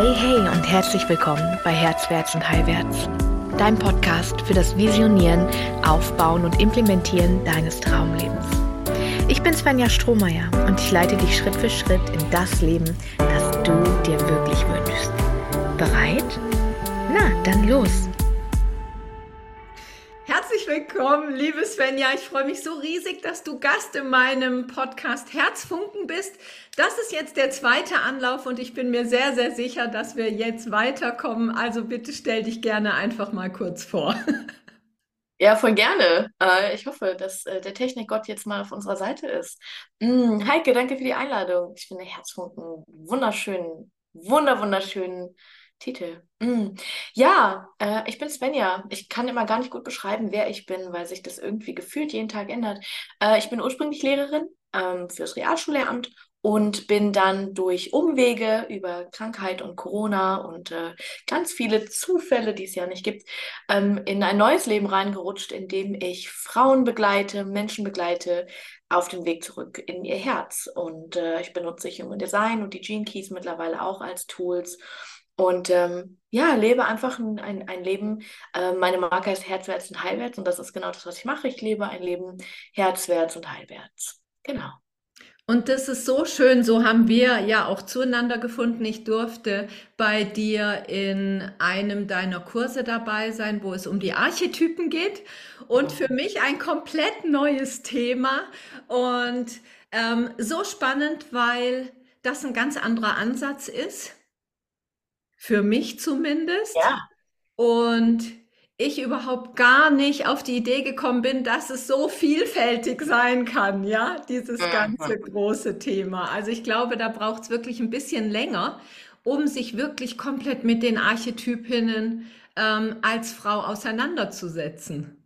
Hey, hey und herzlich willkommen bei Herzwärts und Heilwärts, dein Podcast für das Visionieren, Aufbauen und Implementieren deines Traumlebens. Ich bin Svenja Strohmeier und ich leite dich Schritt für Schritt in das Leben, das du dir wirklich wünschst. Bereit? Na, dann los! Willkommen, liebe Svenja. Ich freue mich so riesig, dass du Gast in meinem Podcast Herzfunken bist. Das ist jetzt der zweite Anlauf und ich bin mir sehr, sehr sicher, dass wir jetzt weiterkommen. Also bitte stell dich gerne einfach mal kurz vor. Ja, voll gerne. Äh, ich hoffe, dass äh, der Technikgott jetzt mal auf unserer Seite ist. Mm, Heike, danke für die Einladung. Ich finde Herzfunken wunderschön, wunder, wunderschön Titel. Mm. Ja, äh, ich bin Svenja. Ich kann immer gar nicht gut beschreiben, wer ich bin, weil sich das irgendwie gefühlt jeden Tag ändert. Äh, ich bin ursprünglich Lehrerin ähm, fürs Realschullehramt und bin dann durch Umwege über Krankheit und Corona und äh, ganz viele Zufälle, die es ja nicht gibt, ähm, in ein neues Leben reingerutscht, in dem ich Frauen begleite, Menschen begleite auf den Weg zurück in ihr Herz. Und äh, ich benutze Human Design und die Gene Keys mittlerweile auch als Tools und ähm, ja, lebe einfach ein, ein, ein Leben. Äh, meine Marke ist Herzwärts und Heilwärts und das ist genau das, was ich mache. Ich lebe ein Leben herzwärts und heilwärts. Genau. Und das ist so schön, so haben wir ja auch zueinander gefunden. Ich durfte bei dir in einem deiner Kurse dabei sein, wo es um die Archetypen geht. Und für mich ein komplett neues Thema. Und ähm, so spannend, weil das ein ganz anderer Ansatz ist für mich zumindest. Ja. Und ich überhaupt gar nicht auf die Idee gekommen bin, dass es so vielfältig sein kann, ja, dieses mhm. ganze große Thema. Also ich glaube, da braucht es wirklich ein bisschen länger, um sich wirklich komplett mit den Archetypinnen ähm, als Frau auseinanderzusetzen.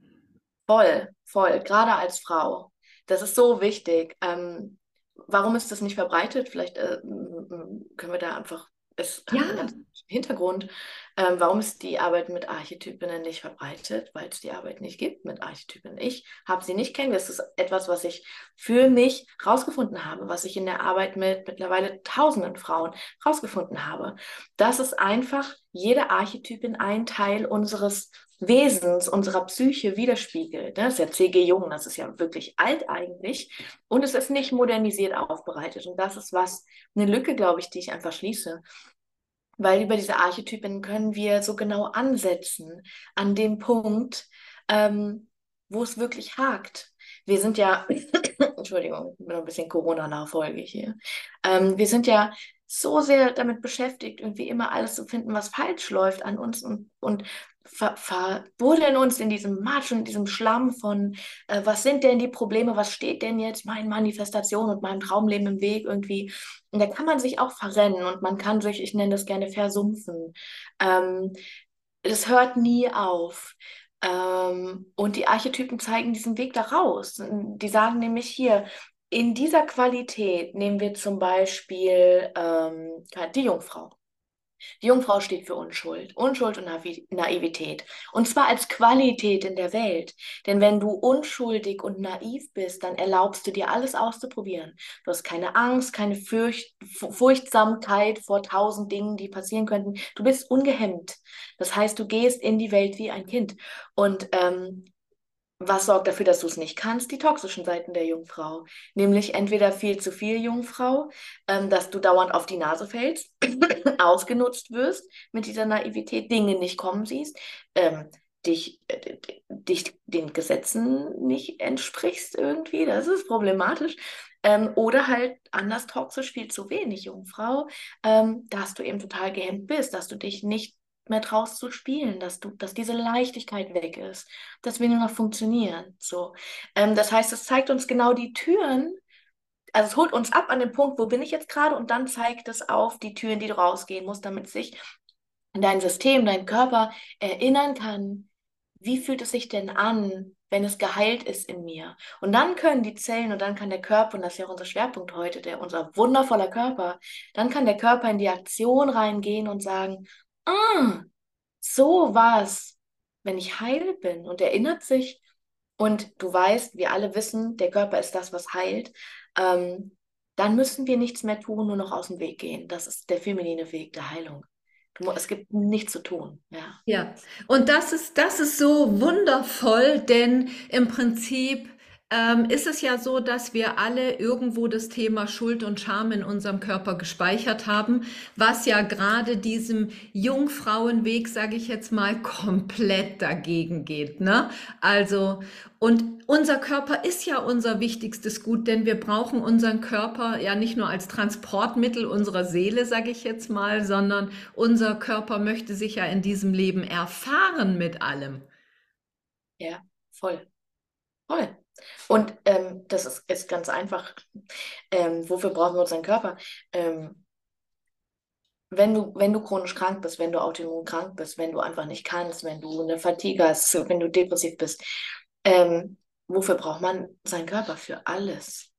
Voll, voll, gerade als Frau. Das ist so wichtig. Ähm, warum ist das nicht verbreitet? Vielleicht äh, können wir da einfach es ja. Hintergrund. Ähm, warum ist die Arbeit mit Archetypinnen nicht verbreitet? Weil es die Arbeit nicht gibt mit Archetypinnen. Ich habe sie nicht kennengelernt. Das ist etwas, was ich für mich rausgefunden habe, was ich in der Arbeit mit mittlerweile tausenden Frauen rausgefunden habe. Das ist einfach jede Archetypin ein Teil unseres Wesens, unserer Psyche widerspiegelt. Das ist ja C.G. Jung, das ist ja wirklich alt eigentlich. Und es ist nicht modernisiert aufbereitet. Und das ist was, eine Lücke, glaube ich, die ich einfach schließe. Weil über diese Archetypen können wir so genau ansetzen an dem Punkt, ähm, wo es wirklich hakt. Wir sind ja, Entschuldigung, ich bin ein bisschen Corona-Nachfolge hier. Ähm, wir sind ja so sehr damit beschäftigt, irgendwie immer alles zu finden, was falsch läuft an uns und, und ver verbuddeln uns in diesem Matsch und diesem Schlamm von, äh, was sind denn die Probleme, was steht denn jetzt meinen Manifestation und meinem Traumleben im Weg irgendwie. Und da kann man sich auch verrennen und man kann sich, ich nenne das gerne, versumpfen. Ähm, hört nie auf. Ähm, und die Archetypen zeigen diesen Weg da raus. Die sagen nämlich hier, in dieser Qualität nehmen wir zum Beispiel ähm, die Jungfrau. Die Jungfrau steht für Unschuld, Unschuld und Naivität. Und zwar als Qualität in der Welt. Denn wenn du unschuldig und naiv bist, dann erlaubst du dir alles auszuprobieren. Du hast keine Angst, keine Furcht, Furchtsamkeit vor tausend Dingen, die passieren könnten. Du bist ungehemmt. Das heißt, du gehst in die Welt wie ein Kind. Und ähm, was sorgt dafür, dass du es nicht kannst? Die toxischen Seiten der Jungfrau. Nämlich entweder viel zu viel Jungfrau, ähm, dass du dauernd auf die Nase fällst, ausgenutzt wirst, mit dieser Naivität Dinge nicht kommen siehst, ähm, dich, äh, dich den Gesetzen nicht entsprichst irgendwie, das ist problematisch. Ähm, oder halt anders toxisch, viel zu wenig Jungfrau, ähm, dass du eben total gehemmt bist, dass du dich nicht mehr traust zu spielen, dass du, dass diese Leichtigkeit weg ist, dass wir nur noch funktionieren. So, ähm, das heißt, es zeigt uns genau die Türen. Also es holt uns ab an den Punkt, wo bin ich jetzt gerade, und dann zeigt es auf die Türen, die du rausgehen musst, damit sich dein System, dein Körper erinnern kann, wie fühlt es sich denn an, wenn es geheilt ist in mir. Und dann können die Zellen und dann kann der Körper, und das ist ja unser Schwerpunkt heute, der, unser wundervoller Körper, dann kann der Körper in die Aktion reingehen und sagen, ah, so war's, wenn ich heil bin und erinnert sich und du weißt, wir alle wissen, der Körper ist das, was heilt, ähm, dann müssen wir nichts mehr tun, nur noch aus dem Weg gehen. Das ist der feminine Weg der Heilung. Es gibt nichts zu tun. Ja. ja, und das ist, das ist so wundervoll, denn im Prinzip ähm, ist es ja so, dass wir alle irgendwo das Thema Schuld und Scham in unserem Körper gespeichert haben, was ja gerade diesem Jungfrauenweg, sage ich jetzt mal, komplett dagegen geht. Ne? Also, und unser Körper ist ja unser wichtigstes Gut, denn wir brauchen unseren Körper ja nicht nur als Transportmittel unserer Seele, sage ich jetzt mal, sondern unser Körper möchte sich ja in diesem Leben erfahren mit allem. Ja, voll. Voll. Und ähm, das ist, ist ganz einfach. Ähm, wofür brauchen wir unseren Körper? Ähm, wenn du, wenn du chronisch krank bist, wenn du autoimmun krank bist, wenn du einfach nicht kannst, wenn du eine Fatigue hast, wenn du depressiv bist, ähm, wofür braucht man seinen Körper? Für alles.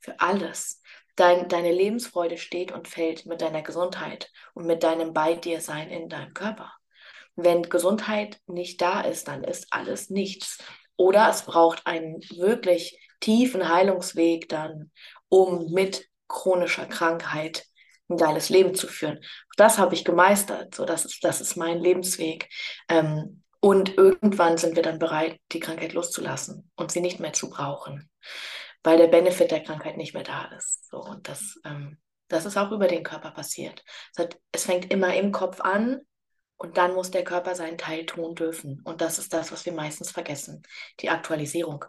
Für alles. Dein, deine Lebensfreude steht und fällt mit deiner Gesundheit und mit deinem Bei dir sein in deinem Körper. Wenn Gesundheit nicht da ist, dann ist alles nichts. Oder es braucht einen wirklich tiefen Heilungsweg dann, um mit chronischer Krankheit ein geiles Leben zu führen. Das habe ich gemeistert. So, das ist, das ist mein Lebensweg. Ähm, und irgendwann sind wir dann bereit, die Krankheit loszulassen und sie nicht mehr zu brauchen, weil der Benefit der Krankheit nicht mehr da ist. So, und das, ähm, das ist auch über den Körper passiert. Es, hat, es fängt immer im Kopf an und dann muss der Körper seinen Teil tun dürfen. Und das ist das, was wir meistens vergessen, die Aktualisierung.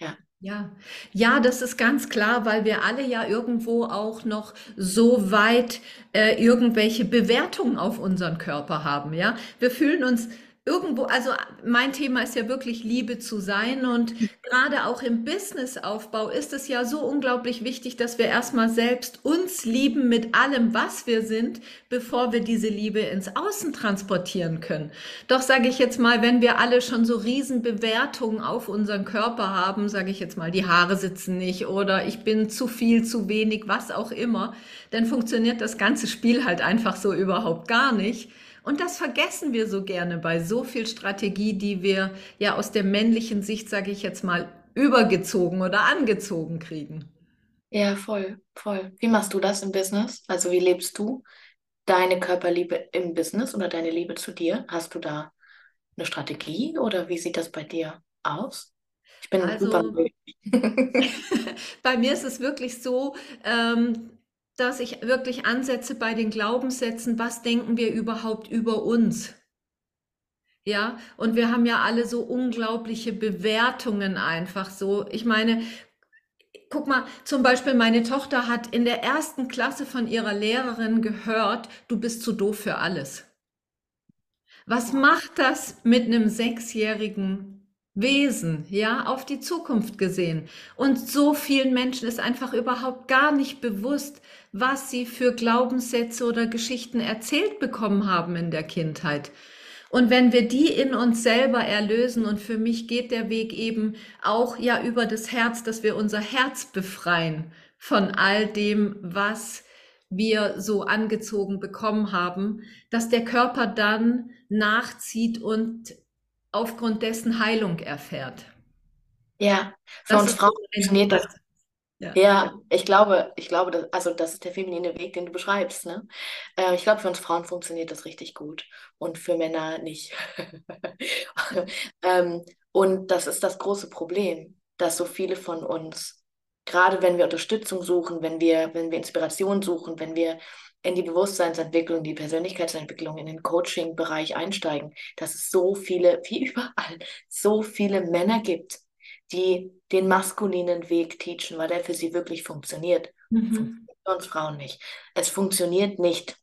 Ja. Ja, ja, das ist ganz klar, weil wir alle ja irgendwo auch noch so weit äh, irgendwelche Bewertungen auf unseren Körper haben. Ja, wir fühlen uns irgendwo, also mein Thema ist ja wirklich Liebe zu sein und gerade auch im Businessaufbau ist es ja so unglaublich wichtig, dass wir erstmal selbst uns lieben mit allem, was wir sind, bevor wir diese Liebe ins Außen transportieren können. Doch sage ich jetzt mal, wenn wir alle schon so riesen Bewertungen auf unseren Körper haben, sage ich jetzt mal, die Haare sitzen nicht oder ich bin zu viel, zu wenig, was auch immer, dann funktioniert das ganze Spiel halt einfach so überhaupt gar nicht. Und das vergessen wir so gerne bei so viel Strategie, die wir ja aus der männlichen Sicht, sage ich jetzt mal, übergezogen oder angezogen kriegen. Ja, voll, voll. Wie machst du das im Business? Also wie lebst du deine Körperliebe im Business oder deine Liebe zu dir? Hast du da eine Strategie oder wie sieht das bei dir aus? Ich bin also, super. bei mir ist es wirklich so, ähm, dass ich wirklich ansetze bei den Glaubenssätzen, was denken wir überhaupt über uns? Ja, und wir haben ja alle so unglaubliche Bewertungen einfach so. Ich meine, guck mal, zum Beispiel meine Tochter hat in der ersten Klasse von ihrer Lehrerin gehört, du bist zu doof für alles. Was macht das mit einem sechsjährigen Wesen, ja, auf die Zukunft gesehen. Und so vielen Menschen ist einfach überhaupt gar nicht bewusst, was sie für Glaubenssätze oder Geschichten erzählt bekommen haben in der Kindheit. Und wenn wir die in uns selber erlösen, und für mich geht der Weg eben auch ja über das Herz, dass wir unser Herz befreien von all dem, was wir so angezogen bekommen haben, dass der Körper dann nachzieht und aufgrund dessen Heilung erfährt. Ja, uns Frauen funktioniert das. Ja. ja. ich glaube, ich glaube, dass, also das ist der feminine Weg, den du beschreibst. Ne? Äh, ich glaube, für uns Frauen funktioniert das richtig gut und für Männer nicht. ähm, und das ist das große Problem, dass so viele von uns, gerade wenn wir Unterstützung suchen, wenn wir, wenn wir Inspiration suchen, wenn wir in die Bewusstseinsentwicklung, die Persönlichkeitsentwicklung, in den Coaching-Bereich einsteigen, dass es so viele, wie überall, so viele Männer gibt, die den maskulinen Weg teachen, weil der für sie wirklich funktioniert. Mhm. Funktioniert uns Frauen nicht. Es funktioniert nicht,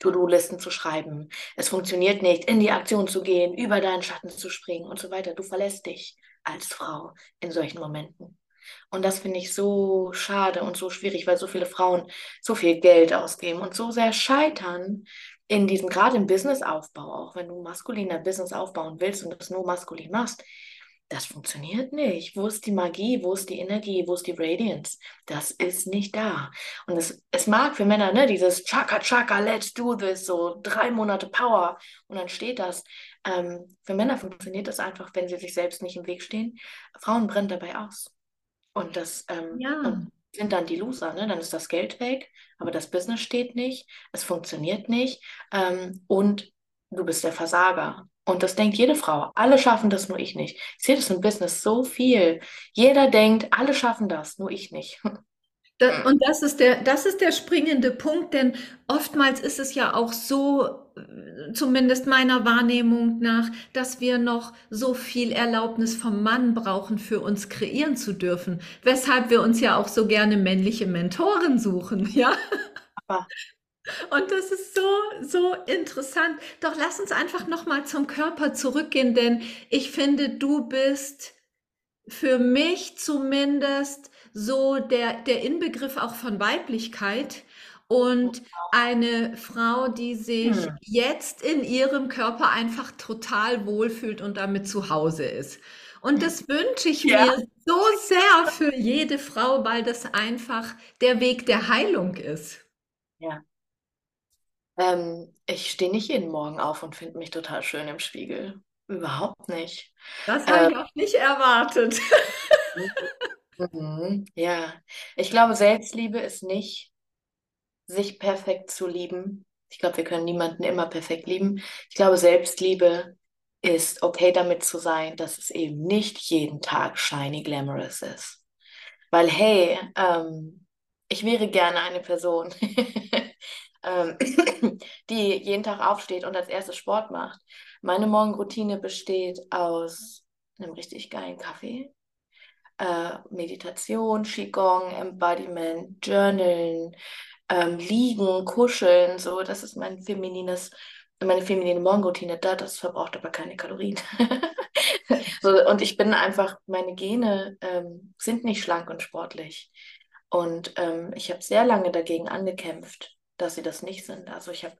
To-Do-Listen zu schreiben. Es funktioniert nicht, in die Aktion zu gehen, über deinen Schatten zu springen und so weiter. Du verlässt dich als Frau in solchen Momenten. Und das finde ich so schade und so schwierig, weil so viele Frauen so viel Geld ausgeben und so sehr scheitern in diesem, gerade im Businessaufbau, auch wenn du maskuliner Business aufbauen willst und das nur maskulin machst, das funktioniert nicht. Wo ist die Magie? Wo ist die Energie? Wo ist die Radiance? Das ist nicht da. Und es, es mag für Männer, ne, dieses Chaka Chaka, let's do this, so drei Monate Power und dann steht das. Ähm, für Männer funktioniert das einfach, wenn sie sich selbst nicht im Weg stehen. Frauen brennen dabei aus. Und das, ähm, ja. und sind dann die Loser, ne? Dann ist das Geld weg, aber das Business steht nicht, es funktioniert nicht ähm, und du bist der Versager. Und das denkt jede Frau. Alle schaffen das, nur ich nicht. Ich sehe das im Business so viel. Jeder denkt, alle schaffen das, nur ich nicht. Da, und das ist der, das ist der springende Punkt, denn oftmals ist es ja auch so, zumindest meiner Wahrnehmung nach, dass wir noch so viel Erlaubnis vom Mann brauchen, für uns kreieren zu dürfen. Weshalb wir uns ja auch so gerne männliche Mentoren suchen, ja? Und das ist so, so interessant. Doch lass uns einfach nochmal zum Körper zurückgehen, denn ich finde, du bist für mich zumindest so der, der Inbegriff auch von Weiblichkeit und eine Frau, die sich hm. jetzt in ihrem Körper einfach total wohlfühlt und damit zu Hause ist. Und das wünsche ich ja. mir so sehr für jede Frau, weil das einfach der Weg der Heilung ist. Ja. Ähm, ich stehe nicht jeden Morgen auf und finde mich total schön im Spiegel. Überhaupt nicht. Das habe äh, ich auch nicht erwartet. Mhm, ja, ich glaube, Selbstliebe ist nicht, sich perfekt zu lieben. Ich glaube, wir können niemanden immer perfekt lieben. Ich glaube, Selbstliebe ist okay damit zu sein, dass es eben nicht jeden Tag shiny glamorous ist. Weil, hey, ähm, ich wäre gerne eine Person, ähm, die jeden Tag aufsteht und als erstes Sport macht. Meine Morgenroutine besteht aus einem richtig geilen Kaffee, äh, Meditation, Qigong, Embodiment, Journalen, ähm, Liegen, Kuscheln, so, das ist mein feminines, meine feminine Morgenroutine da, das verbraucht aber keine Kalorien. so, und ich bin einfach, meine Gene ähm, sind nicht schlank und sportlich. Und ähm, ich habe sehr lange dagegen angekämpft, dass sie das nicht sind. Also ich habe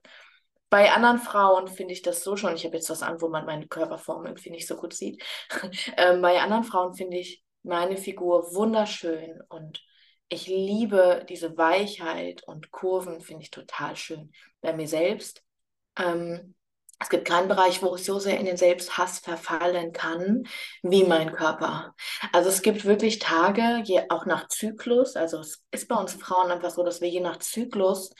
bei anderen Frauen finde ich das so schon, ich habe jetzt was an, wo man meine Körperform irgendwie nicht so gut sieht. ähm, bei anderen Frauen finde ich meine Figur wunderschön und ich liebe diese Weichheit und Kurven, finde ich total schön. Bei mir selbst, ähm, es gibt keinen Bereich, wo ich so sehr in den Selbsthass verfallen kann wie mein Körper. Also es gibt wirklich Tage, je, auch nach Zyklus, also es ist bei uns Frauen einfach so, dass wir je nach Zyklus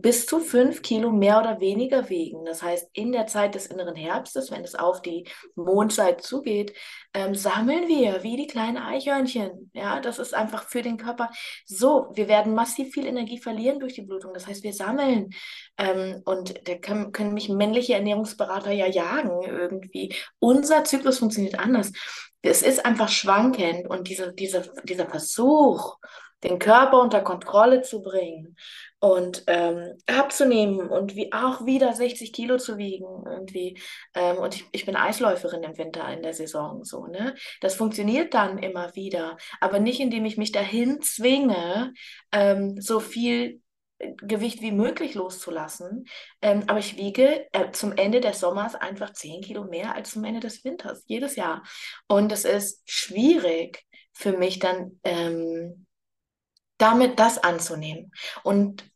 bis zu fünf Kilo mehr oder weniger wiegen. Das heißt, in der Zeit des inneren Herbstes, wenn es auf die Mondzeit zugeht, ähm, sammeln wir wie die kleinen Eichhörnchen. Ja, das ist einfach für den Körper so. Wir werden massiv viel Energie verlieren durch die Blutung. Das heißt, wir sammeln. Ähm, und da können, können mich männliche Ernährungsberater ja jagen irgendwie. Unser Zyklus funktioniert anders. Es ist einfach schwankend und diese, diese, dieser Versuch, den Körper unter Kontrolle zu bringen und ähm, abzunehmen und wie auch wieder 60 Kilo zu wiegen irgendwie. Ähm, und ich, ich bin Eisläuferin im Winter in der Saison so, ne? Das funktioniert dann immer wieder, aber nicht indem ich mich dahin zwinge, ähm, so viel äh, Gewicht wie möglich loszulassen. Ähm, aber ich wiege äh, zum Ende des Sommers einfach 10 Kilo mehr als zum Ende des Winters, jedes Jahr. Und es ist schwierig für mich dann ähm, damit das anzunehmen. Und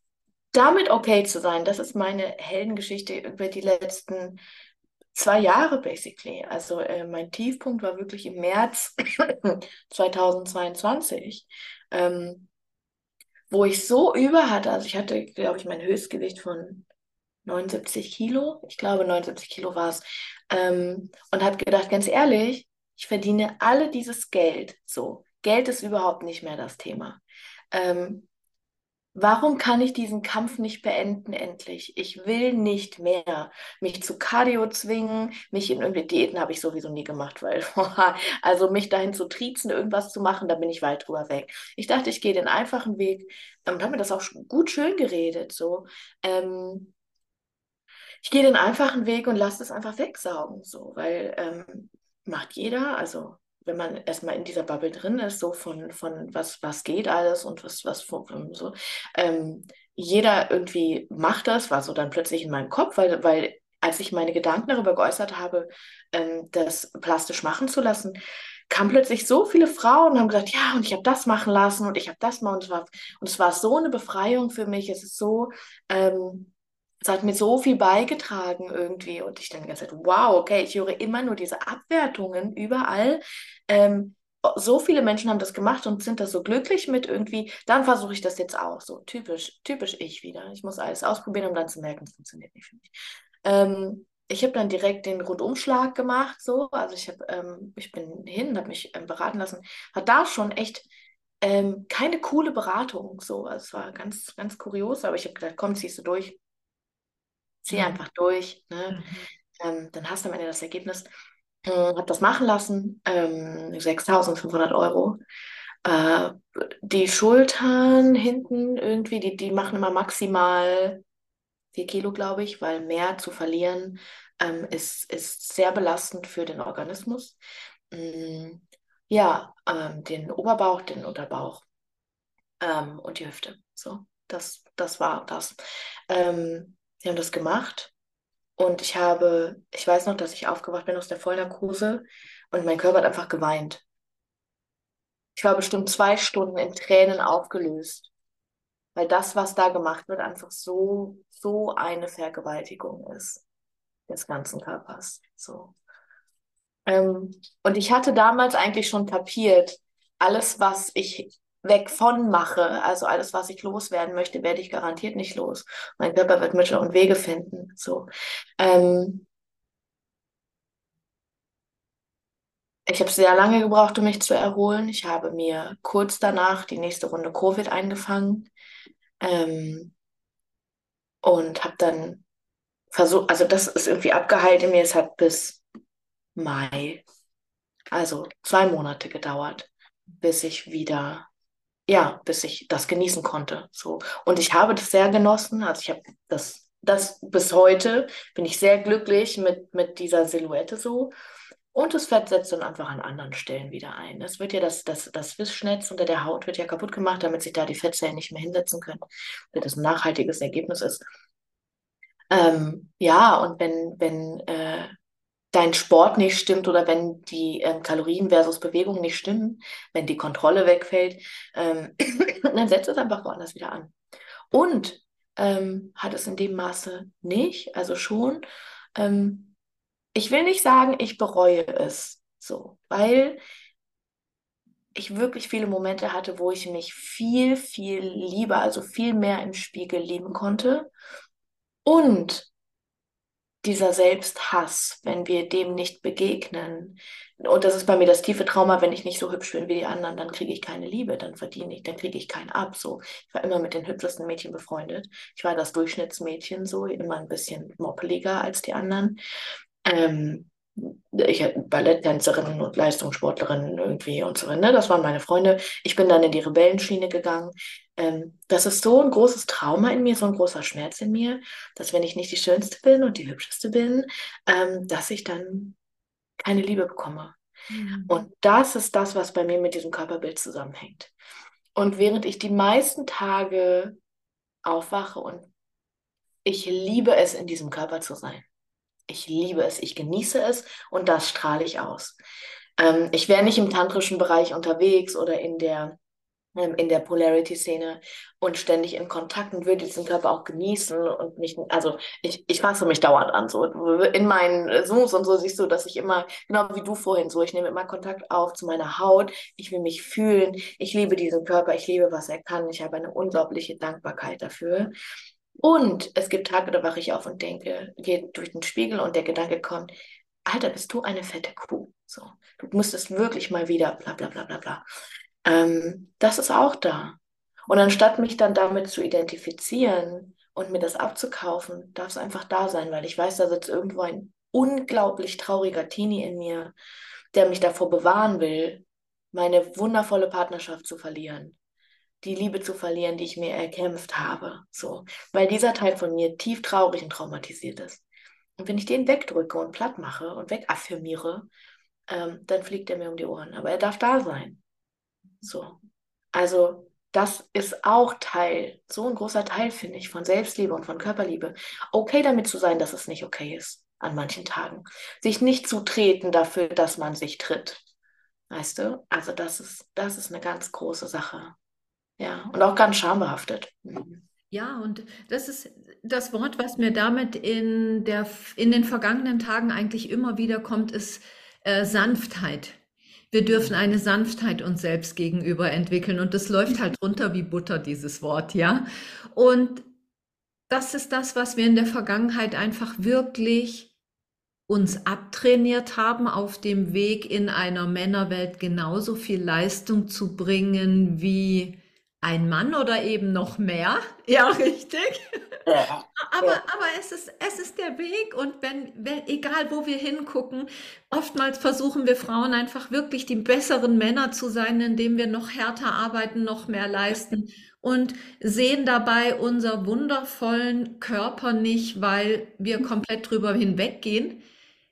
damit okay zu sein, das ist meine Heldengeschichte über die letzten zwei Jahre basically. Also äh, mein Tiefpunkt war wirklich im März 2022, ähm, wo ich so über hatte. Also ich hatte, glaube ich, mein Höchstgewicht von 79 Kilo. Ich glaube, 79 Kilo war es. Ähm, und habe gedacht, ganz ehrlich, ich verdiene alle dieses Geld. So, Geld ist überhaupt nicht mehr das Thema. Ähm, Warum kann ich diesen Kampf nicht beenden endlich? Ich will nicht mehr mich zu Cardio zwingen, mich in irgendwelche Diäten habe ich sowieso nie gemacht, weil also mich dahin zu triezen, irgendwas zu machen, da bin ich weit drüber weg. Ich dachte, ich gehe den einfachen Weg und habe mir das auch gut schön geredet, so. Ähm, ich gehe den einfachen Weg und lasse es einfach wegsaugen, so, weil ähm, macht jeder, also wenn man erstmal in dieser Bubble drin ist, so von, von was, was geht alles und was, was so, ähm, jeder irgendwie macht das, war so dann plötzlich in meinem Kopf, weil, weil als ich meine Gedanken darüber geäußert habe, ähm, das plastisch machen zu lassen, kamen plötzlich so viele Frauen und haben gesagt, ja, und ich habe das machen lassen und ich habe das mal und es war, und es war so eine Befreiung für mich. Es ist so, ähm, es hat mir so viel beigetragen irgendwie. Und ich dann die wow, okay, ich höre immer nur diese Abwertungen überall. Ähm, so viele Menschen haben das gemacht und sind da so glücklich mit irgendwie, dann versuche ich das jetzt auch. So typisch, typisch ich wieder. Ich muss alles ausprobieren, um dann zu merken, es funktioniert nicht für mich. Ähm, ich habe dann direkt den Rundumschlag gemacht, so. Also ich habe, ähm, ich bin hin, habe mich ähm, beraten lassen, hat da schon echt ähm, keine coole Beratung, so. Also es war ganz, ganz kurios, aber ich habe gedacht, komm, ziehst du durch, zieh einfach durch, ne? Mhm. Ähm, dann hast du am Ende das Ergebnis. Äh, habe das machen lassen, ähm, 6.500 Euro. Äh, die Schultern hinten irgendwie, die, die machen immer maximal 4 Kilo, glaube ich, weil mehr zu verlieren ähm, ist, ist sehr belastend für den Organismus. Mm, ja, ähm, den Oberbauch, den Unterbauch ähm, und die Hüfte. So, das, das war das. Ähm, sie haben das gemacht und ich habe, ich weiß noch, dass ich aufgewacht bin aus der Vollnarkose und mein Körper hat einfach geweint. Ich war bestimmt zwei Stunden in Tränen aufgelöst, weil das, was da gemacht wird, einfach so, so eine Vergewaltigung ist des ganzen Körpers. So. Ähm, und ich hatte damals eigentlich schon kapiert, alles, was ich weg von mache, also alles, was ich loswerden möchte, werde ich garantiert nicht los. Mein Körper wird Mittel und Wege finden. So. Ähm, ich habe sehr lange gebraucht, um mich zu erholen. Ich habe mir kurz danach die nächste Runde Covid eingefangen ähm, und habe dann versucht, also das ist irgendwie abgeheilt in mir. Es hat bis Mai, also zwei Monate gedauert, bis ich wieder ja, bis ich das genießen konnte. So. Und ich habe das sehr genossen. Also ich habe das, das bis heute bin ich sehr glücklich mit, mit dieser Silhouette so. Und das Fett setzt dann einfach an anderen Stellen wieder ein. Es wird ja das, das, das Wischnetz unter der Haut wird ja kaputt gemacht, damit sich da die Fettzellen nicht mehr hinsetzen können, damit das ein nachhaltiges Ergebnis ist. Ähm, ja, und wenn, wenn äh, dein Sport nicht stimmt oder wenn die ähm, Kalorien versus Bewegung nicht stimmen, wenn die Kontrolle wegfällt, ähm, dann setzt es einfach woanders wieder an. Und ähm, hat es in dem Maße nicht, also schon. Ähm, ich will nicht sagen, ich bereue es so, weil ich wirklich viele Momente hatte, wo ich mich viel, viel lieber, also viel mehr im Spiegel lieben konnte. Und dieser Selbsthass, wenn wir dem nicht begegnen. Und das ist bei mir das tiefe Trauma, wenn ich nicht so hübsch bin wie die anderen, dann kriege ich keine Liebe, dann verdiene ich, dann kriege ich keinen ab. So, ich war immer mit den hübschesten Mädchen befreundet. Ich war das Durchschnittsmädchen, so immer ein bisschen moppeliger als die anderen. Ähm, ich Balletttänzerin und Leistungssportlerin irgendwie und so. Ne? Das waren meine Freunde. Ich bin dann in die Rebellenschiene gegangen. Ähm, das ist so ein großes Trauma in mir, so ein großer Schmerz in mir, dass wenn ich nicht die Schönste bin und die Hübscheste bin, ähm, dass ich dann keine Liebe bekomme. Mhm. Und das ist das, was bei mir mit diesem Körperbild zusammenhängt. Und während ich die meisten Tage aufwache und ich liebe es, in diesem Körper zu sein ich liebe es, ich genieße es und das strahle ich aus. Ähm, ich wäre nicht im tantrischen Bereich unterwegs oder in der in der Polarity-Szene und ständig in Kontakt und würde diesen Körper auch genießen und nicht, also ich, ich fasse mich dauernd an. So in meinen Zooms und so siehst du, dass ich immer, genau wie du vorhin, so ich nehme immer Kontakt auf zu meiner Haut, ich will mich fühlen, ich liebe diesen Körper, ich liebe, was er kann, ich habe eine unglaubliche Dankbarkeit dafür. Und es gibt Tage, da wache ich auf und denke, gehe durch den Spiegel und der Gedanke kommt, Alter, bist du eine fette Kuh? So, du müsstest wirklich mal wieder, bla bla bla bla bla. Ähm, das ist auch da. Und anstatt mich dann damit zu identifizieren und mir das abzukaufen, darf es einfach da sein, weil ich weiß, da sitzt irgendwo ein unglaublich trauriger Teenie in mir, der mich davor bewahren will, meine wundervolle Partnerschaft zu verlieren die Liebe zu verlieren, die ich mir erkämpft habe. So, weil dieser Teil von mir tief traurig und traumatisiert ist. Und wenn ich den wegdrücke und platt mache und wegaffirmiere, ähm, dann fliegt er mir um die Ohren. Aber er darf da sein. So. Also, das ist auch Teil, so ein großer Teil, finde ich, von Selbstliebe und von Körperliebe. Okay damit zu sein, dass es nicht okay ist an manchen Tagen. Sich nicht zu treten dafür, dass man sich tritt. Weißt du? Also das ist, das ist eine ganz große Sache. Ja, und auch ganz schambehaftet. Ja, und das ist das Wort, was mir damit in der, in den vergangenen Tagen eigentlich immer wieder kommt, ist äh, Sanftheit. Wir dürfen eine Sanftheit uns selbst gegenüber entwickeln und das läuft halt runter wie Butter, dieses Wort, ja. Und das ist das, was wir in der Vergangenheit einfach wirklich uns abtrainiert haben, auf dem Weg in einer Männerwelt genauso viel Leistung zu bringen wie ein Mann oder eben noch mehr. Ja, richtig. Ja. Aber, aber es, ist, es ist der Weg und wenn, wenn, egal wo wir hingucken, oftmals versuchen wir Frauen einfach wirklich die besseren Männer zu sein, indem wir noch härter arbeiten, noch mehr leisten und sehen dabei unser wundervollen Körper nicht, weil wir komplett drüber hinweggehen.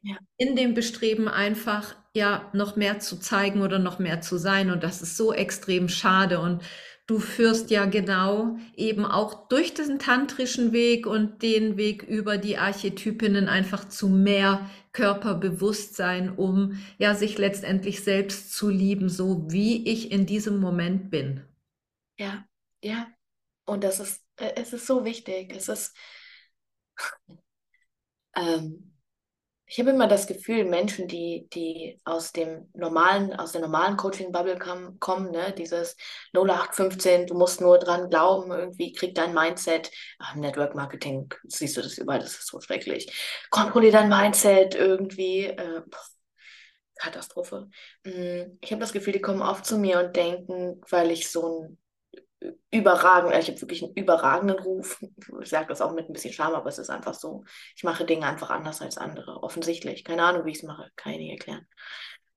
Ja. In dem Bestreben einfach ja noch mehr zu zeigen oder noch mehr zu sein und das ist so extrem schade und du führst ja genau eben auch durch diesen tantrischen Weg und den Weg über die Archetypinnen einfach zu mehr Körperbewusstsein, um ja sich letztendlich selbst zu lieben, so wie ich in diesem Moment bin. Ja, ja. Und das ist, äh, es ist so wichtig. Es ist, ähm, ich habe immer das Gefühl, Menschen, die, die aus dem normalen, aus der normalen Coaching-Bubble kommen, ne, dieses 0815, du musst nur dran glauben, irgendwie krieg dein Mindset. Ach, Network Marketing, siehst du das überall, das ist so schrecklich. Kontrollier dein Mindset irgendwie. Äh, Katastrophe. Mm, ich habe das Gefühl, die kommen oft zu mir und denken, weil ich so ein überragend, ich habe wirklich einen überragenden Ruf. Ich sage das auch mit ein bisschen Charme, aber es ist einfach so. Ich mache Dinge einfach anders als andere, offensichtlich. Keine Ahnung, wie ich es mache, kann ich nicht erklären.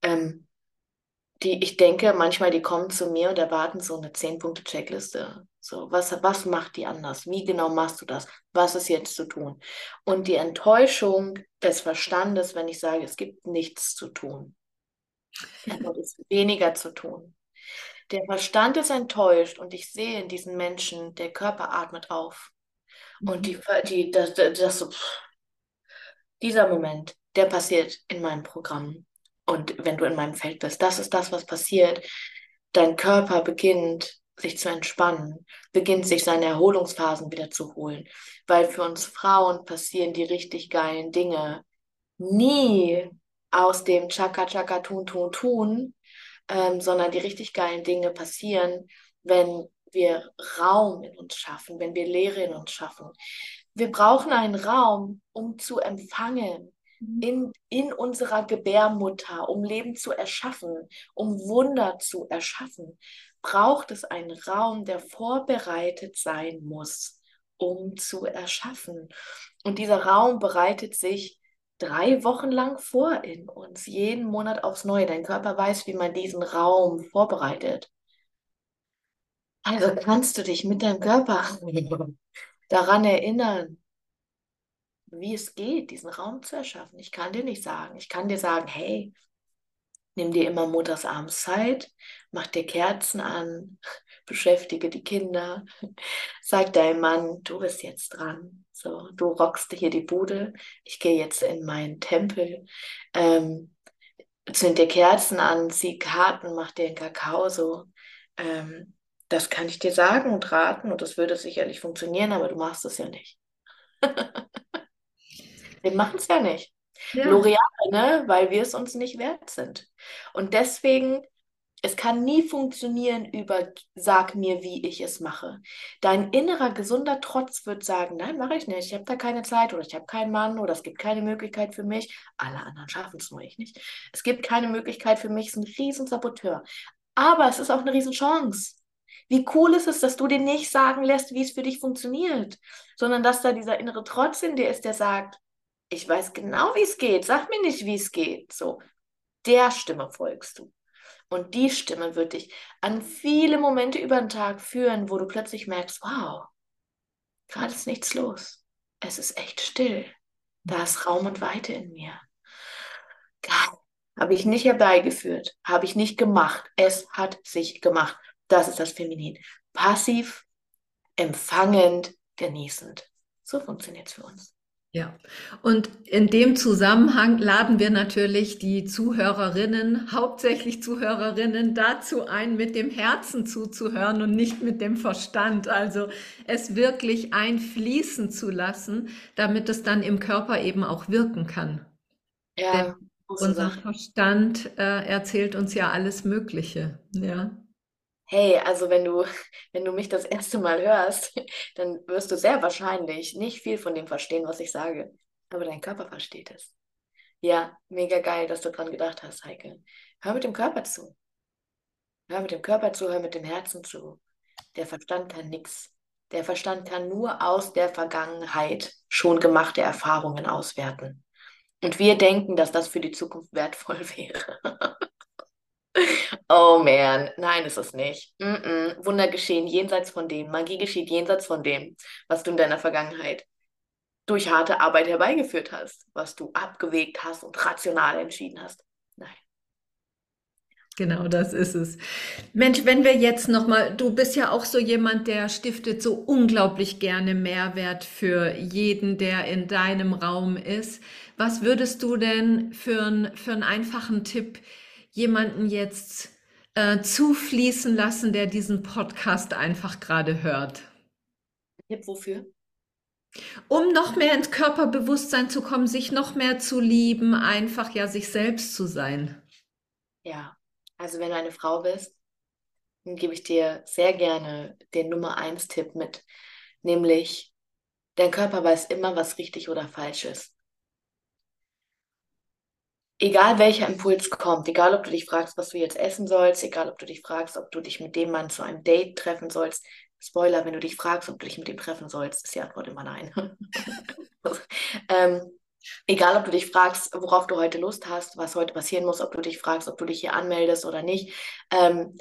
Ähm, die, ich denke, manchmal, die kommen zu mir und erwarten so eine 10-Punkte-Checkliste. So, was, was macht die anders? Wie genau machst du das? Was ist jetzt zu tun? Und die Enttäuschung des Verstandes, wenn ich sage, es gibt nichts zu tun. Es ist weniger zu tun. Der Verstand ist enttäuscht und ich sehe in diesen Menschen, der Körper atmet auf. Mhm. Und die, die, das, das, das, dieser Moment, der passiert in meinem Programm. Und wenn du in meinem Feld bist, das ist das, was passiert. Dein Körper beginnt sich zu entspannen, beginnt sich seine Erholungsphasen wieder zu holen. Weil für uns Frauen passieren die richtig geilen Dinge nie aus dem Chaka Chaka Tun Tun Tun, ähm, sondern die richtig geilen Dinge passieren, wenn wir Raum in uns schaffen, wenn wir Leere in uns schaffen. Wir brauchen einen Raum, um zu empfangen, mhm. in, in unserer Gebärmutter, um Leben zu erschaffen, um Wunder zu erschaffen, braucht es einen Raum, der vorbereitet sein muss, um zu erschaffen. Und dieser Raum bereitet sich drei Wochen lang vor in uns, jeden Monat aufs Neue. Dein Körper weiß, wie man diesen Raum vorbereitet. Also kannst du dich mit deinem Körper daran erinnern, wie es geht, diesen Raum zu erschaffen. Ich kann dir nicht sagen. Ich kann dir sagen, hey, nimm dir immer montagsabends Zeit, mach dir Kerzen an, beschäftige die Kinder, sag deinem Mann, du bist jetzt dran. So, du rockst hier die Bude, ich gehe jetzt in meinen Tempel. Ähm, zünd dir Kerzen an, zieh Karten, mach dir einen Kakao so. Ähm, das kann ich dir sagen und raten und das würde sicherlich funktionieren, aber du machst es ja nicht. Wir machen es ja nicht. Ja. L'Oreal, ne? weil wir es uns nicht wert sind. Und deswegen es kann nie funktionieren über sag mir, wie ich es mache. Dein innerer gesunder Trotz wird sagen, nein, mache ich nicht. Ich habe da keine Zeit oder ich habe keinen Mann oder es gibt keine Möglichkeit für mich. Alle anderen schaffen es nur ich nicht. Es gibt keine Möglichkeit für mich. Es ist ein Riesensaboteur. Aber es ist auch eine Riesenchance. Wie cool ist es, dass du dir nicht sagen lässt, wie es für dich funktioniert, sondern dass da dieser innere Trotz in dir ist, der sagt, ich weiß genau, wie es geht. Sag mir nicht, wie es geht. So, der Stimme folgst du. Und die Stimme wird dich an viele Momente über den Tag führen, wo du plötzlich merkst, wow, gerade ist nichts los. Es ist echt still. Da ist Raum und Weite in mir. Geil. Habe ich nicht herbeigeführt, habe ich nicht gemacht. Es hat sich gemacht. Das ist das Feminin. Passiv, empfangend, genießend. So funktioniert es für uns. Ja, und in dem Zusammenhang laden wir natürlich die Zuhörerinnen, hauptsächlich Zuhörerinnen, dazu ein, mit dem Herzen zuzuhören und nicht mit dem Verstand. Also es wirklich einfließen zu lassen, damit es dann im Körper eben auch wirken kann. Ja. Denn unser Verstand äh, erzählt uns ja alles Mögliche. Ja. Hey, also wenn du, wenn du mich das erste Mal hörst, dann wirst du sehr wahrscheinlich nicht viel von dem verstehen, was ich sage. Aber dein Körper versteht es. Ja, mega geil, dass du dran gedacht hast, Heike. Hör mit dem Körper zu. Hör mit dem Körper zu, hör mit dem Herzen zu. Der Verstand kann nichts. Der Verstand kann nur aus der Vergangenheit schon gemachte Erfahrungen auswerten. Und wir denken, dass das für die Zukunft wertvoll wäre. Oh man, nein, ist es nicht. Mm -mm. Wunder geschehen jenseits von dem. Magie geschieht jenseits von dem, was du in deiner Vergangenheit durch harte Arbeit herbeigeführt hast, was du abgewegt hast und rational entschieden hast. Nein. Genau, das ist es. Mensch, wenn wir jetzt nochmal, du bist ja auch so jemand, der stiftet so unglaublich gerne Mehrwert für jeden, der in deinem Raum ist. Was würdest du denn für, ein, für einen einfachen Tipp jemanden jetzt äh, zufließen lassen, der diesen Podcast einfach gerade hört? Tipp wofür? Um noch mehr ins Körperbewusstsein zu kommen, sich noch mehr zu lieben, einfach ja sich selbst zu sein. Ja, also wenn du eine Frau bist, dann gebe ich dir sehr gerne den Nummer 1 Tipp mit, nämlich dein Körper weiß immer, was richtig oder falsch ist. Egal welcher Impuls kommt, egal ob du dich fragst, was du jetzt essen sollst, egal ob du dich fragst, ob du dich mit dem Mann zu einem Date treffen sollst, Spoiler, wenn du dich fragst, ob du dich mit ihm treffen sollst, ist die Antwort immer nein. ähm, Egal, ob du dich fragst, worauf du heute Lust hast, was heute passieren muss, ob du dich fragst, ob du dich hier anmeldest oder nicht. Ähm,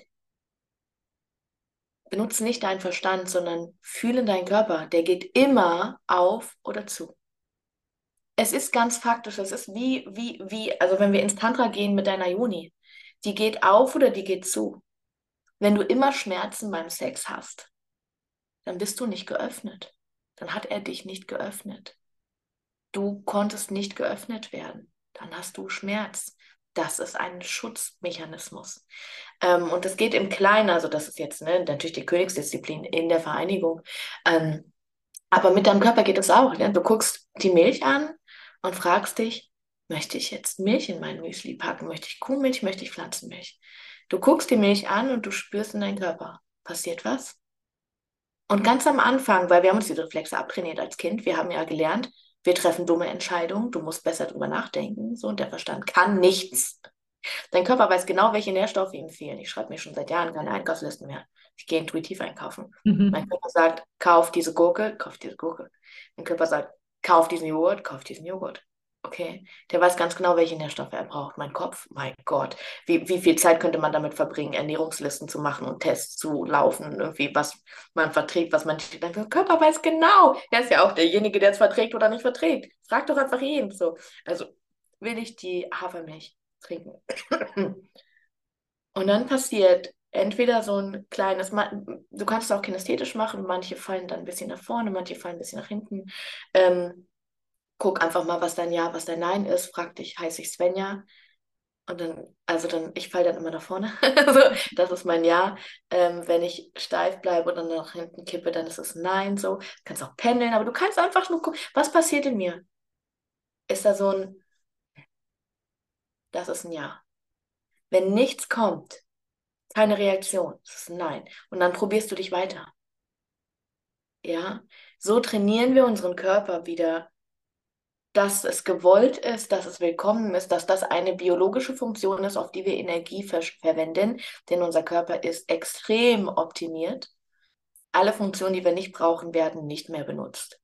benutze nicht deinen Verstand, sondern fühle deinen Körper. Der geht immer auf oder zu. Es ist ganz faktisch, es ist wie, wie, wie, also wenn wir ins Tantra gehen mit deiner Juni, die geht auf oder die geht zu. Wenn du immer Schmerzen beim Sex hast, dann bist du nicht geöffnet. Dann hat er dich nicht geöffnet du konntest nicht geöffnet werden. Dann hast du Schmerz. Das ist ein Schutzmechanismus. Ähm, und das geht im Kleinen, also das ist jetzt ne, natürlich die Königsdisziplin in der Vereinigung. Ähm, aber mit deinem Körper geht es auch. Ne? Du guckst die Milch an und fragst dich, möchte ich jetzt Milch in mein Müsli packen? Möchte ich Kuhmilch? Möchte ich Pflanzenmilch? Du guckst die Milch an und du spürst in deinen Körper. Passiert was? Und ganz am Anfang, weil wir haben uns die Reflexe abtrainiert als Kind, wir haben ja gelernt, wir treffen dumme Entscheidungen, du musst besser drüber nachdenken. So, und der Verstand kann nichts. Dein Körper weiß genau, welche Nährstoffe ihm fehlen. Ich schreibe mir schon seit Jahren keine Einkaufslisten mehr. Ich gehe intuitiv einkaufen. Mhm. Mein Körper sagt, kauf diese Gurke, kauf diese Gurke. Mein Körper sagt, kauf diesen Joghurt, kauf diesen Joghurt. Okay, der weiß ganz genau, welche Nährstoffe er braucht. Mein Kopf, mein Gott, wie, wie viel Zeit könnte man damit verbringen, Ernährungslisten zu machen und Tests zu laufen, irgendwie, was man verträgt, was man nicht. Der Körper weiß genau. Er ist ja auch derjenige, der es verträgt oder nicht verträgt. Frag doch einfach jeden so. Also, will ich die Hafermilch trinken? und dann passiert entweder so ein kleines, du kannst es auch kinästhetisch machen, manche fallen dann ein bisschen nach vorne, manche fallen ein bisschen nach hinten. Ähm, guck einfach mal, was dein Ja, was dein Nein ist. Frag dich, heiße ich Svenja? Und dann, also dann, ich falle dann immer nach vorne. also, das ist mein Ja. Ähm, wenn ich steif bleibe und dann nach hinten kippe, dann ist es Nein. So, du kannst auch pendeln, aber du kannst einfach nur gucken, was passiert in mir? Ist da so ein, das ist ein Ja. Wenn nichts kommt, keine Reaktion, Nein. Und dann probierst du dich weiter. Ja, so trainieren wir unseren Körper wieder dass es gewollt ist, dass es willkommen ist, dass das eine biologische Funktion ist, auf die wir Energie ver verwenden, denn unser Körper ist extrem optimiert. Alle Funktionen, die wir nicht brauchen, werden nicht mehr benutzt.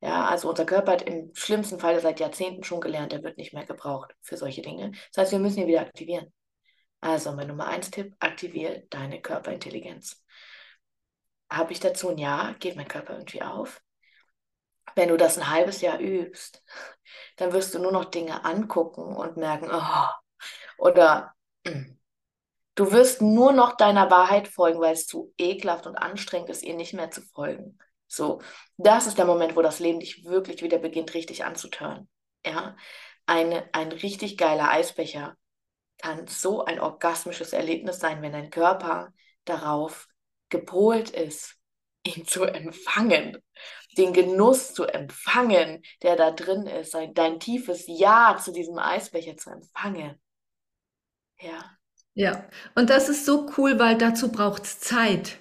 Ja, also unser Körper hat im schlimmsten Fall seit Jahrzehnten schon gelernt, er wird nicht mehr gebraucht für solche Dinge. Das heißt, wir müssen ihn wieder aktivieren. Also mein Nummer eins Tipp, aktiviere deine Körperintelligenz. Habe ich dazu ein Ja? Geht mein Körper irgendwie auf? wenn du das ein halbes Jahr übst, dann wirst du nur noch Dinge angucken und merken, oh, oder hm, du wirst nur noch deiner Wahrheit folgen, weil es zu ekelhaft und anstrengend ist, ihr nicht mehr zu folgen. So, das ist der Moment, wo das Leben dich wirklich wieder beginnt, richtig anzutören. Ja, eine, ein richtig geiler Eisbecher kann so ein orgasmisches Erlebnis sein, wenn dein Körper darauf gepolt ist, ihn zu empfangen, den Genuss zu empfangen, der da drin ist, dein tiefes Ja zu diesem Eisbecher zu empfangen. Ja. Ja, und das ist so cool, weil dazu braucht es Zeit.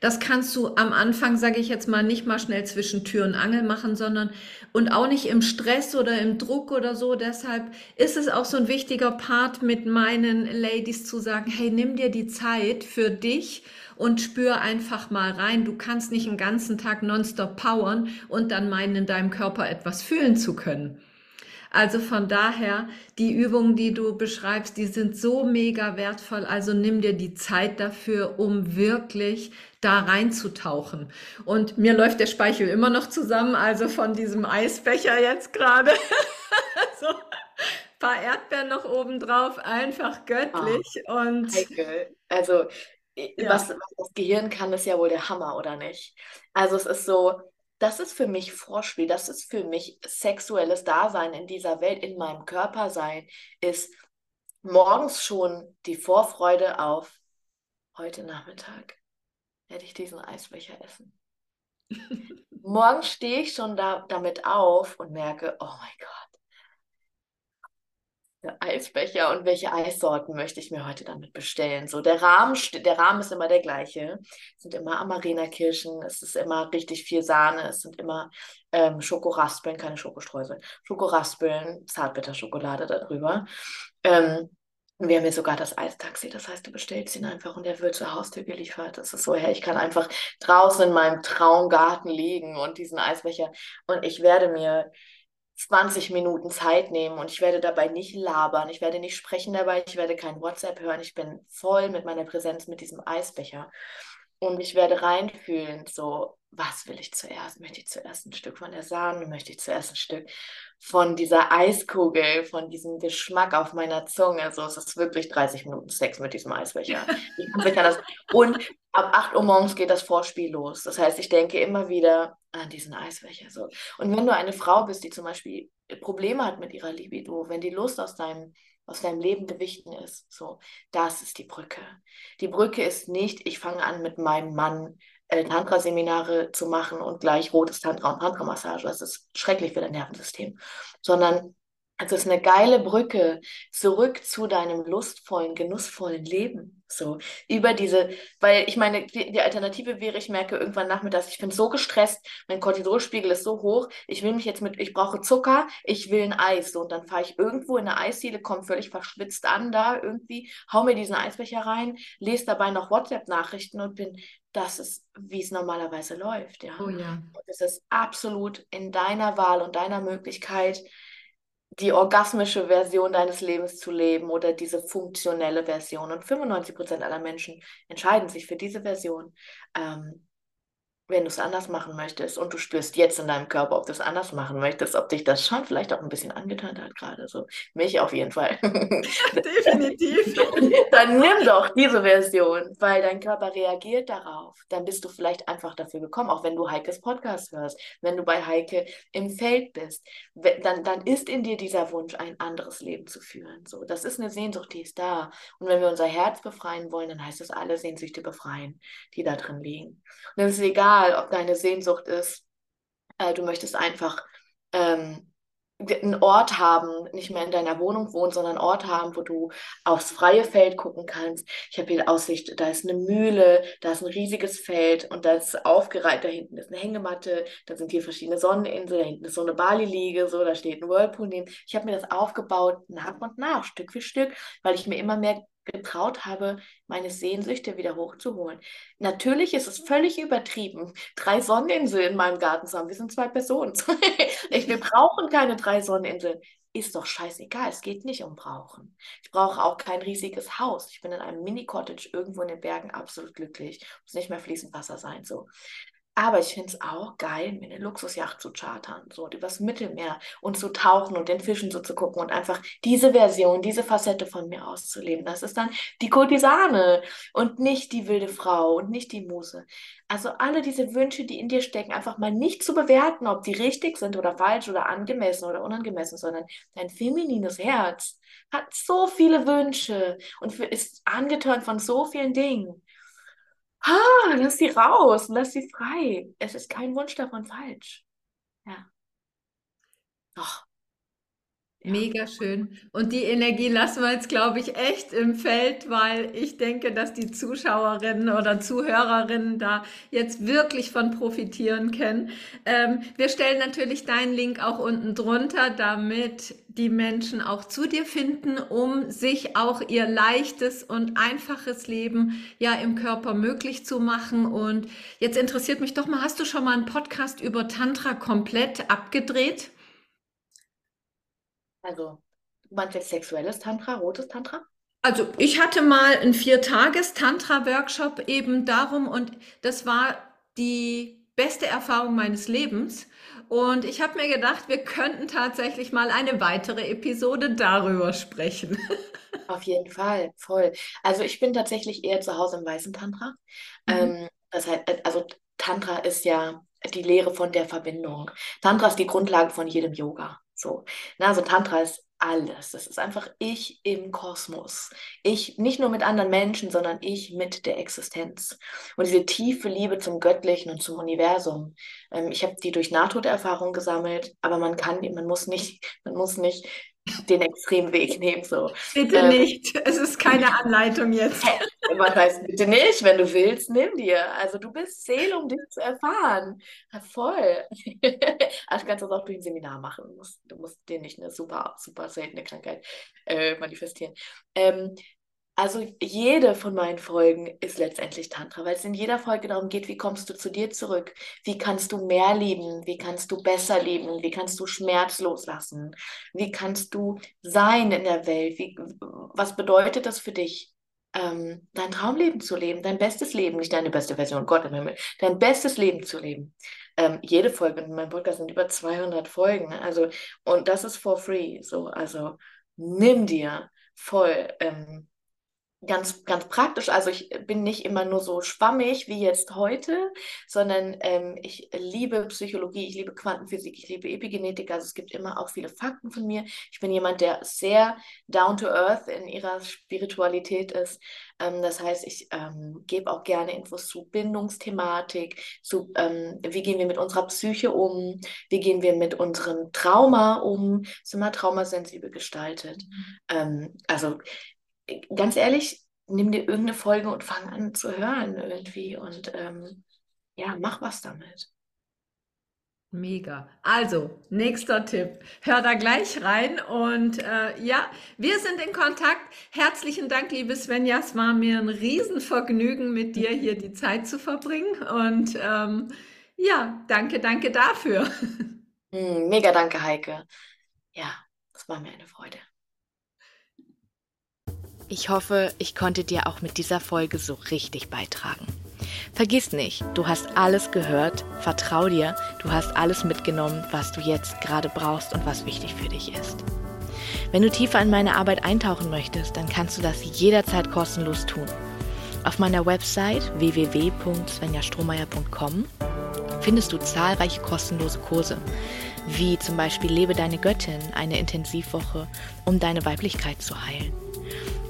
Das kannst du am Anfang, sage ich jetzt mal, nicht mal schnell zwischen Tür und Angel machen, sondern und auch nicht im Stress oder im Druck oder so. Deshalb ist es auch so ein wichtiger Part mit meinen Ladies zu sagen, hey, nimm dir die Zeit für dich und spür einfach mal rein. Du kannst nicht einen ganzen Tag nonstop powern und dann meinen, in deinem Körper etwas fühlen zu können. Also von daher, die Übungen, die du beschreibst, die sind so mega wertvoll. Also nimm dir die Zeit dafür, um wirklich da reinzutauchen. Und mir läuft der Speichel immer noch zusammen, also von diesem Eisbecher jetzt gerade. so ein paar Erdbeeren noch oben drauf, einfach göttlich. Oh, und also ja. was, was das Gehirn kann, ist ja wohl der Hammer, oder nicht? Also es ist so, das ist für mich Vorspiel, das ist für mich sexuelles Dasein in dieser Welt, in meinem Körper sein, ist morgens schon die Vorfreude auf heute Nachmittag werde ich diesen Eisbecher essen. morgens stehe ich schon da, damit auf und merke, oh mein Gott, Eisbecher und welche Eissorten möchte ich mir heute damit bestellen. So, der Rahmen, der Rahmen ist immer der gleiche. Es sind immer Amarena-Kirschen, es ist immer richtig viel Sahne, es sind immer ähm, Schokoraspeln, keine Schokostreusel, Schokoraspeln, Zartbitterschokolade darüber. Ähm, wir haben hier sogar das Eistaxi, das heißt, du bestellst ihn einfach und der wird zur Haustür geliefert. Das ist so, hey, ich kann einfach draußen in meinem Traumgarten liegen und diesen Eisbecher und ich werde mir 20 Minuten Zeit nehmen und ich werde dabei nicht labern, ich werde nicht sprechen dabei, ich werde kein WhatsApp hören, ich bin voll mit meiner Präsenz mit diesem Eisbecher und ich werde reinfühlen, so, was will ich zuerst? Möchte ich zuerst ein Stück von der Sahne? Möchte ich zuerst ein Stück von dieser Eiskugel, von diesem Geschmack auf meiner Zunge? Also es ist wirklich 30 Minuten Sex mit diesem Eisbecher. und ab 8 Uhr morgens geht das Vorspiel los. Das heißt, ich denke immer wieder an diesen Eisbecher. So. Und wenn du eine Frau bist, die zum Beispiel Probleme hat mit ihrer Libido, wenn die Lust aus deinem aus deinem Leben gewichten ist. So, das ist die Brücke. Die Brücke ist nicht, ich fange an mit meinem Mann äh, Tantra-Seminare zu machen und gleich rotes Tantra und Tantra-Massage. Das ist schrecklich für dein Nervensystem. Sondern es ist eine geile Brücke zurück zu deinem lustvollen, genussvollen Leben. So über diese, weil ich meine, die, die Alternative wäre, ich merke irgendwann nachmittags, ich bin so gestresst, mein Cortisolspiegel ist so hoch, ich will mich jetzt mit, ich brauche Zucker, ich will ein Eis. So, und dann fahre ich irgendwo in eine Eisdiele, komme völlig verschwitzt an da irgendwie, hau mir diesen Eisbecher rein, lese dabei noch WhatsApp-Nachrichten und bin, das ist, wie es normalerweise läuft. Ja. Oh ja. Und es ist absolut in deiner Wahl und deiner Möglichkeit, die orgasmische Version deines Lebens zu leben oder diese funktionelle Version. Und 95 Prozent aller Menschen entscheiden sich für diese Version. Ähm, wenn du es anders machen möchtest und du spürst jetzt in deinem Körper, ob du es anders machen möchtest, ob dich das schon vielleicht auch ein bisschen angetan hat gerade. So mich auf jeden Fall. Definitiv. Dann nimm doch diese Version, weil dein Körper reagiert darauf. Dann bist du vielleicht einfach dafür gekommen, auch wenn du Heikes Podcast hörst, wenn du bei Heike im Feld bist, dann, dann ist in dir dieser Wunsch, ein anderes Leben zu führen. So, das ist eine Sehnsucht, die ist da. Und wenn wir unser Herz befreien wollen, dann heißt es alle Sehnsüchte befreien, die da drin liegen. Und es ist egal, egal, ob deine Sehnsucht ist, äh, du möchtest einfach ähm, einen Ort haben, nicht mehr in deiner Wohnung wohnen, sondern einen Ort haben, wo du aufs freie Feld gucken kannst. Ich habe hier Aussicht, da ist eine Mühle, da ist ein riesiges Feld und da ist aufgereiht, da hinten ist eine Hängematte, da sind hier verschiedene Sonneninseln, da hinten ist so eine Bali-Liege, so, da steht ein Whirlpool neben. Ich habe mir das aufgebaut, nach und nach, Stück für Stück, weil ich mir immer mehr getraut habe, meine Sehnsüchte wieder hochzuholen. Natürlich ist es völlig übertrieben, drei Sonneninseln in meinem Garten zu haben. Wir sind zwei Personen. wir brauchen keine drei Sonneninseln. Ist doch scheißegal, es geht nicht um Brauchen. Ich brauche auch kein riesiges Haus. Ich bin in einem Mini-Cottage irgendwo in den Bergen absolut glücklich. Muss nicht mehr fließend Wasser sein. So. Aber ich finde es auch geil, mir eine Luxusjacht zu chartern, so übers Mittelmeer und zu tauchen und den Fischen so zu gucken und einfach diese Version, diese Facette von mir auszuleben. Das ist dann die Kurtisane und nicht die wilde Frau und nicht die Muse. Also alle diese Wünsche, die in dir stecken, einfach mal nicht zu bewerten, ob die richtig sind oder falsch oder angemessen oder unangemessen, sondern dein feminines Herz hat so viele Wünsche und ist angeturnt von so vielen Dingen ah, lass sie raus, lass sie frei. Es ist kein Wunsch davon falsch. Ja. Doch. Mega schön. Und die Energie lassen wir jetzt, glaube ich, echt im Feld, weil ich denke, dass die Zuschauerinnen oder Zuhörerinnen da jetzt wirklich von profitieren können. Ähm, wir stellen natürlich deinen Link auch unten drunter, damit die Menschen auch zu dir finden, um sich auch ihr leichtes und einfaches Leben ja im Körper möglich zu machen. Und jetzt interessiert mich doch mal, hast du schon mal einen Podcast über Tantra komplett abgedreht? Also, du meinst jetzt sexuelles Tantra, rotes Tantra? Also ich hatte mal einen Viertages-Tantra-Workshop eben darum und das war die beste Erfahrung meines Lebens. Und ich habe mir gedacht, wir könnten tatsächlich mal eine weitere Episode darüber sprechen. Auf jeden Fall, voll. Also ich bin tatsächlich eher zu Hause im weißen Tantra. Mhm. Ähm, das heißt, also Tantra ist ja die Lehre von der Verbindung. Tantra ist die Grundlage von jedem Yoga. So. Na, also Tantra ist alles. Das ist einfach ich im Kosmos. Ich nicht nur mit anderen Menschen, sondern ich mit der Existenz. Und diese tiefe Liebe zum Göttlichen und zum Universum. Ähm, ich habe die durch Nahtoderfahrung gesammelt, aber man kann, man muss nicht, man muss nicht den Extremweg nehmen. So. Bitte ähm, nicht. Es ist keine Anleitung jetzt. Was heißt bitte nicht? Wenn du willst, nimm dir. Also du bist Seele, um dich zu erfahren. Ja, voll. also du kannst das auch durch ein Seminar machen. Du musst, du musst dir nicht eine super, super seltene Krankheit äh, manifestieren. Ähm, also jede von meinen Folgen ist letztendlich Tantra, weil es in jeder Folge darum geht, wie kommst du zu dir zurück? Wie kannst du mehr lieben? Wie kannst du besser lieben? Wie kannst du Schmerz loslassen? Wie kannst du sein in der Welt? Wie, was bedeutet das für dich, ähm, dein Traumleben zu leben, dein bestes Leben, nicht deine beste Version, Gott im Himmel, dein bestes Leben zu leben? Ähm, jede Folge in meinem Podcast sind über 200 Folgen, also und das ist for free, so also nimm dir voll ähm, ganz, ganz praktisch. Also ich bin nicht immer nur so schwammig wie jetzt heute, sondern ähm, ich liebe Psychologie, ich liebe Quantenphysik, ich liebe Epigenetik. Also es gibt immer auch viele Fakten von mir. Ich bin jemand, der sehr down to earth in ihrer Spiritualität ist. Ähm, das heißt, ich ähm, gebe auch gerne Infos zu Bindungsthematik, zu ähm, wie gehen wir mit unserer Psyche um, wie gehen wir mit unserem Trauma um, sind wir traumasensibel gestaltet. Mhm. Ähm, also ganz ehrlich, nimm dir irgendeine Folge und fang an zu hören irgendwie und ähm, ja, mach was damit. Mega. Also, nächster Tipp. Hör da gleich rein und äh, ja, wir sind in Kontakt. Herzlichen Dank, liebe Svenja. Es war mir ein Riesenvergnügen, mit dir hier die Zeit zu verbringen. Und ähm, ja, danke, danke dafür. Hm, mega danke, Heike. Ja, das war mir eine Freude. Ich hoffe, ich konnte dir auch mit dieser Folge so richtig beitragen. Vergiss nicht, du hast alles gehört, vertrau dir, du hast alles mitgenommen, was du jetzt gerade brauchst und was wichtig für dich ist. Wenn du tiefer in meine Arbeit eintauchen möchtest, dann kannst du das jederzeit kostenlos tun. Auf meiner Website www.svenjastrohmeier.com findest du zahlreiche kostenlose Kurse, wie zum Beispiel Lebe deine Göttin, eine Intensivwoche, um deine Weiblichkeit zu heilen